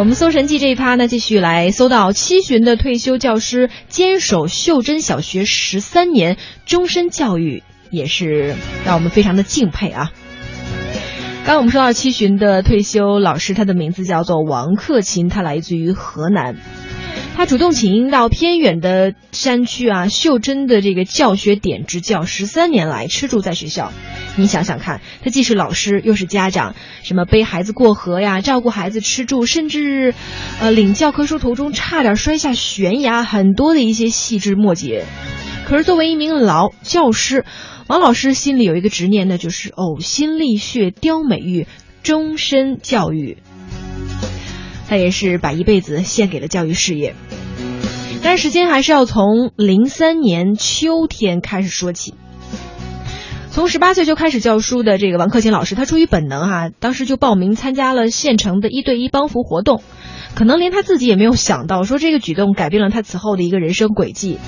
我们搜神记这一趴呢，继续来搜到七旬的退休教师坚守袖珍小学十三年，终身教育也是让我们非常的敬佩啊。刚刚我们说到七旬的退休老师，他的名字叫做王克勤，他来自于河南。他主动请缨到偏远的山区啊，袖珍的这个教学点执教，十三年来吃住在学校。你想想看，他既是老师又是家长，什么背孩子过河呀，照顾孩子吃住，甚至，呃，领教科书途中差点摔下悬崖，很多的一些细枝末节。可是作为一名老教师，王老师心里有一个执念，那就是呕心沥血雕美玉，终身教育。他也是把一辈子献给了教育事业，但是时间还是要从零三年秋天开始说起。从十八岁就开始教书的这个王克勤老师，他出于本能哈，当时就报名参加了县城的一对一帮扶活动，可能连他自己也没有想到，说这个举动改变了他此后的一个人生轨迹。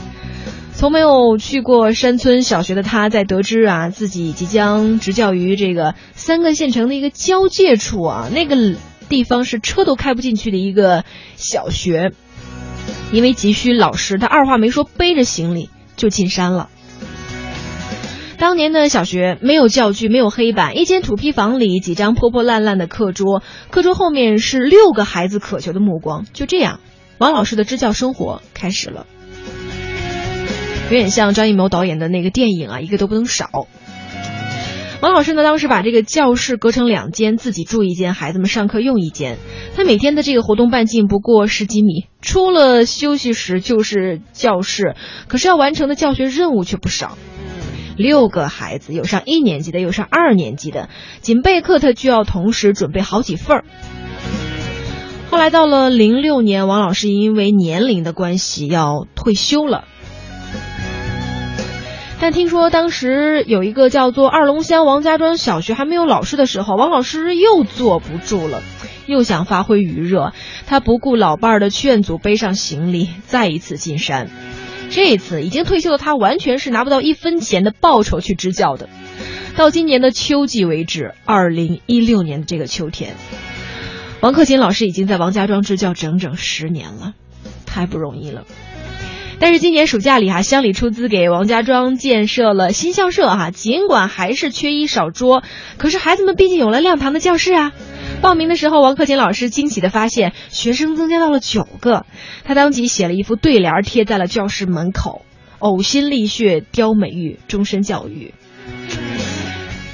从没有去过山村小学的他，在得知啊自己即将执教于这个三个县城的一个交界处啊，那个。地方是车都开不进去的一个小学，因为急需老师，他二话没说，背着行李就进山了。当年的小学没有教具，没有黑板，一间土坯房里几张破破烂烂的课桌，课桌后面是六个孩子渴求的目光。就这样，王老师的支教生活开始了，有点像张艺谋导演的那个电影啊，一个都不能少。王老师呢，当时把这个教室隔成两间，自己住一间，孩子们上课用一间。他每天的这个活动半径不过十几米，除了休息时就是教室，可是要完成的教学任务却不少。六个孩子，有上一年级的，有上二年级的，仅备课他就要同时准备好几份儿。后来到了零六年，王老师因为年龄的关系要退休了。但听说当时有一个叫做二龙乡王家庄小学还没有老师的时候，王老师又坐不住了，又想发挥余热，他不顾老伴儿的劝阻，背上行李再一次进山。这一次已经退休的他，完全是拿不到一分钱的报酬去支教的。到今年的秋季为止，二零一六年的这个秋天，王克勤老师已经在王家庄支教整整十年了，太不容易了。但是今年暑假里哈，乡里出资给王家庄建设了新校舍哈，尽管还是缺衣少桌，可是孩子们毕竟有了亮堂的教室啊。报名的时候，王克勤老师惊喜的发现，学生增加到了九个，他当即写了一副对联贴在了教室门口：“呕心沥血雕美玉，终身教育。”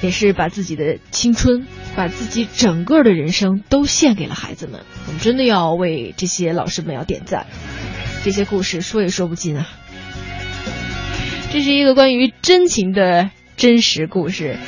也是把自己的青春，把自己整个的人生都献给了孩子们。我们真的要为这些老师们要点赞。这些故事说也说不尽啊！这是一个关于真情的真实故事。